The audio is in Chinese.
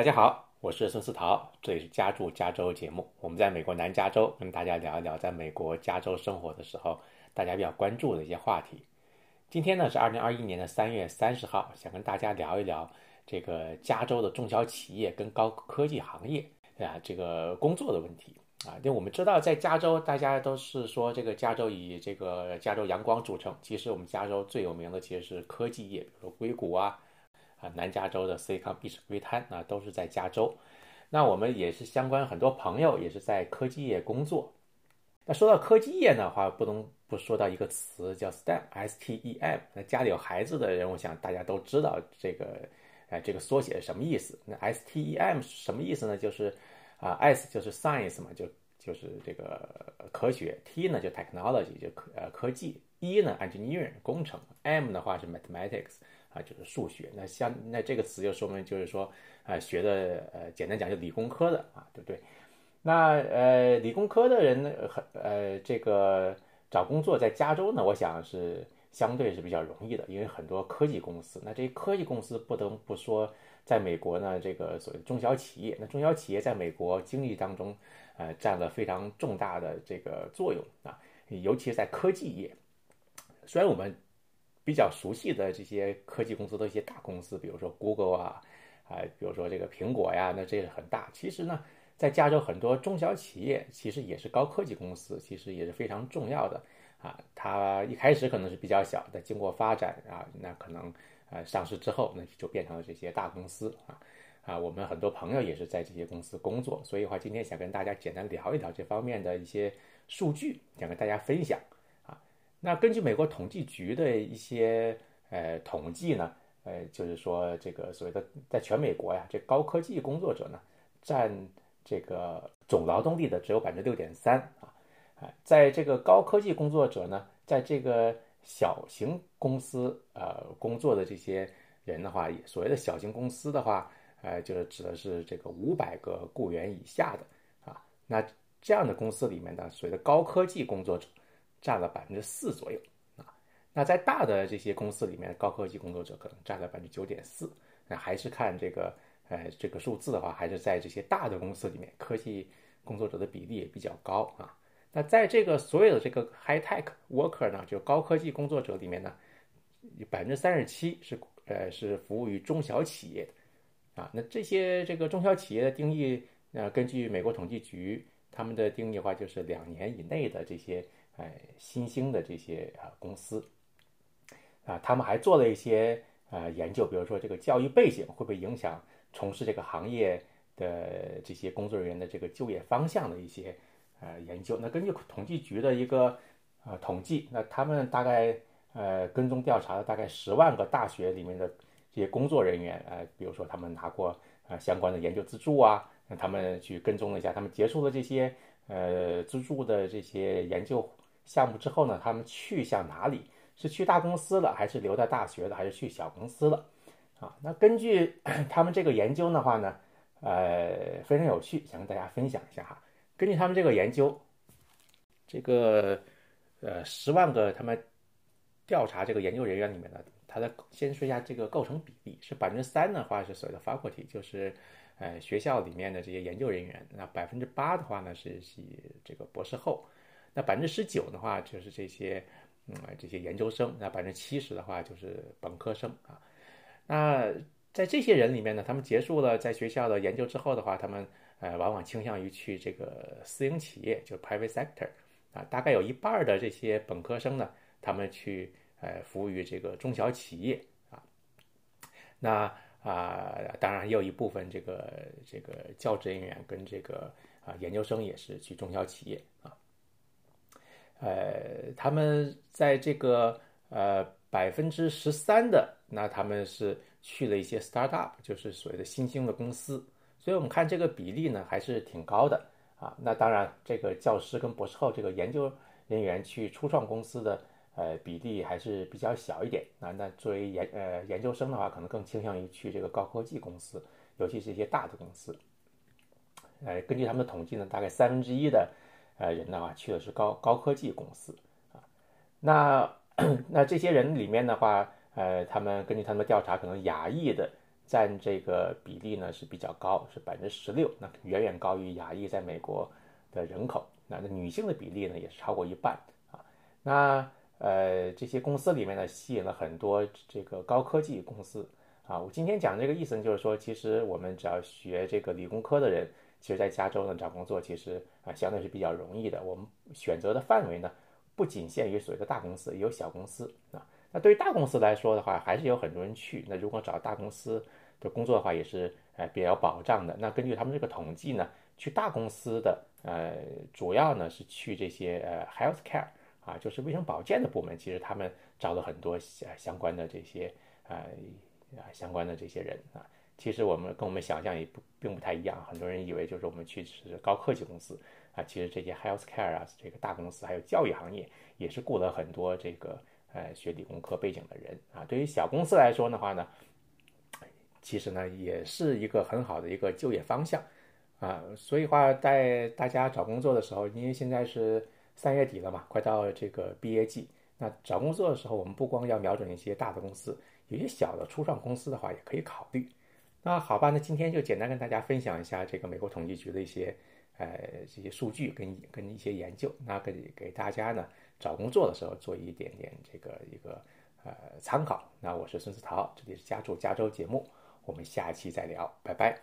大家好，我是孙思桃，这里是家住加州节目。我们在美国南加州跟大家聊一聊在美国加州生活的时候，大家比较关注的一些话题。今天呢是二零二一年的三月三十号，想跟大家聊一聊这个加州的中小企业跟高科技行业啊这个工作的问题啊。因为我们知道在加州，大家都是说这个加州以这个加州阳光著称，其实我们加州最有名的其实是科技业，比如说硅谷啊。啊，南加州的 Silicon Beach 硅滩啊，都是在加州。那我们也是相关很多朋友也是在科技业工作。那说到科技业的话，不能不说到一个词叫 STEM，S-T-E-M。那家里有孩子的人，我想大家都知道这个，哎，这个缩写是什么意思？那 S-T-E-M 什么意思呢？就是啊，S 就是 Science 嘛，就就是这个科学；T 呢就 Technology 就科呃科技；E 呢 Engineering 工程；M 的话是 Mathematics。啊，就是数学。那像那这个词就说明就是说，啊，学的呃，简单讲就理工科的啊，对不对？那呃，理工科的人呢，很呃，这个找工作在加州呢，我想是相对是比较容易的，因为很多科技公司。那这些科技公司不得不说，在美国呢，这个所谓中小企业，那中小企业在美国经济当中，呃，占了非常重大的这个作用啊，尤其是在科技业。虽然我们。比较熟悉的这些科技公司的一些大公司，比如说 Google 啊，啊，比如说这个苹果呀，那这是很大。其实呢，在加州很多中小企业其实也是高科技公司，其实也是非常重要的啊。它一开始可能是比较小，但经过发展啊，那可能呃上市之后，那就变成了这些大公司啊啊。我们很多朋友也是在这些公司工作，所以话今天想跟大家简单聊一聊这方面的一些数据，想跟大家分享。那根据美国统计局的一些呃统计呢，呃，就是说这个所谓的在全美国呀，这高科技工作者呢，占这个总劳动力的只有百分之六点三啊，在这个高科技工作者呢，在这个小型公司呃工作的这些人的话，所谓的小型公司的话，呃，就是指的是这个五百个雇员以下的啊，那这样的公司里面呢，所谓的高科技工作者。占了百分之四左右啊，那在大的这些公司里面，高科技工作者可能占了百分之九点四。那还是看这个，呃，这个数字的话，还是在这些大的公司里面，科技工作者的比例也比较高啊。那在这个所有的这个 high tech worker 呢，就高科技工作者里面呢，百分之三十七是呃是服务于中小企业的啊。那这些这个中小企业的定义，呃，根据美国统计局他们的定义的话，就是两年以内的这些。哎，新兴的这些啊公司，啊，他们还做了一些啊研究，比如说这个教育背景会不会影响从事这个行业的这些工作人员的这个就业方向的一些呃研究。那根据统计局的一个呃统计，那他们大概呃跟踪调查了大概十万个大学里面的这些工作人员，呃，比如说他们拿过啊相关的研究资助啊，那他们去跟踪了一下，他们结束了这些呃资助的这些研究。项目之后呢，他们去向哪里？是去大公司了，还是留在大学了，还是去小公司了？啊，那根据 他们这个研究的话呢，呃，非常有趣，想跟大家分享一下哈。根据他们这个研究，这个呃十万个他们调查这个研究人员里面呢，他的先说一下这个构成比例，是百分之三的话是所谓的 faculty，就是呃学校里面的这些研究人员，那百分之八的话呢是是这个博士后。那百分之十九的话就是这些，嗯，这些研究生；那百分之七十的话就是本科生啊。那在这些人里面呢，他们结束了在学校的研究之后的话，他们呃往往倾向于去这个私营企业，就是 private sector 啊。大概有一半的这些本科生呢，他们去呃服务于这个中小企业啊。那啊，当然也有一部分这个这个教职人员跟这个啊研究生也是去中小企业啊。呃，他们在这个呃百分之十三的，那他们是去了一些 startup，就是所谓的新兴的公司，所以我们看这个比例呢还是挺高的啊。那当然，这个教师跟博士后这个研究人员去初创公司的呃比例还是比较小一点啊。那作为研呃研究生的话，可能更倾向于去这个高科技公司，尤其是一些大的公司。呃，根据他们的统计呢，大概三分之一的。呃，人的话去的是高高科技公司啊，那 那这些人里面的话，呃，他们根据他们的调查，可能亚裔的占这个比例呢是比较高，是百分之十六，那远远高于亚裔在美国的人口。那那女性的比例呢也是超过一半啊。那呃这些公司里面呢吸引了很多这个高科技公司啊。我今天讲这个意思呢，就是说，其实我们只要学这个理工科的人，其实在加州呢找工作其实啊相对是比较容易的。我们选择的范围呢不仅限于所谓的大公司，也有小公司啊。那对于大公司来说的话，还是有很多人去。那如果找大公司的工作的话，也是呃比较保障的。那根据他们这个统计呢，去大公司的呃主要呢是去这些呃 health care 啊，就是卫生保健的部门。其实他们招了很多相关的这些呃啊相关的这些人啊。其实我们跟我们想象也不并不太一样。很多人以为就是我们去是高科技公司啊，其实这些 health care 啊，这个大公司还有教育行业也是雇了很多这个。呃，学理工科背景的人啊，对于小公司来说的话呢，其实呢也是一个很好的一个就业方向啊。所以话，在大家找工作的时候，因为现在是三月底了嘛，快到这个毕业季，那找工作的时候，我们不光要瞄准一些大的公司，有些小的初创公司的话也可以考虑。那好吧，那今天就简单跟大家分享一下这个美国统计局的一些呃这些数据跟跟一些研究，那给给大家呢。找工作的时候做一点点这个一个呃参考。那我是孙思桃，这里是家住加州节目，我们下期再聊，拜拜。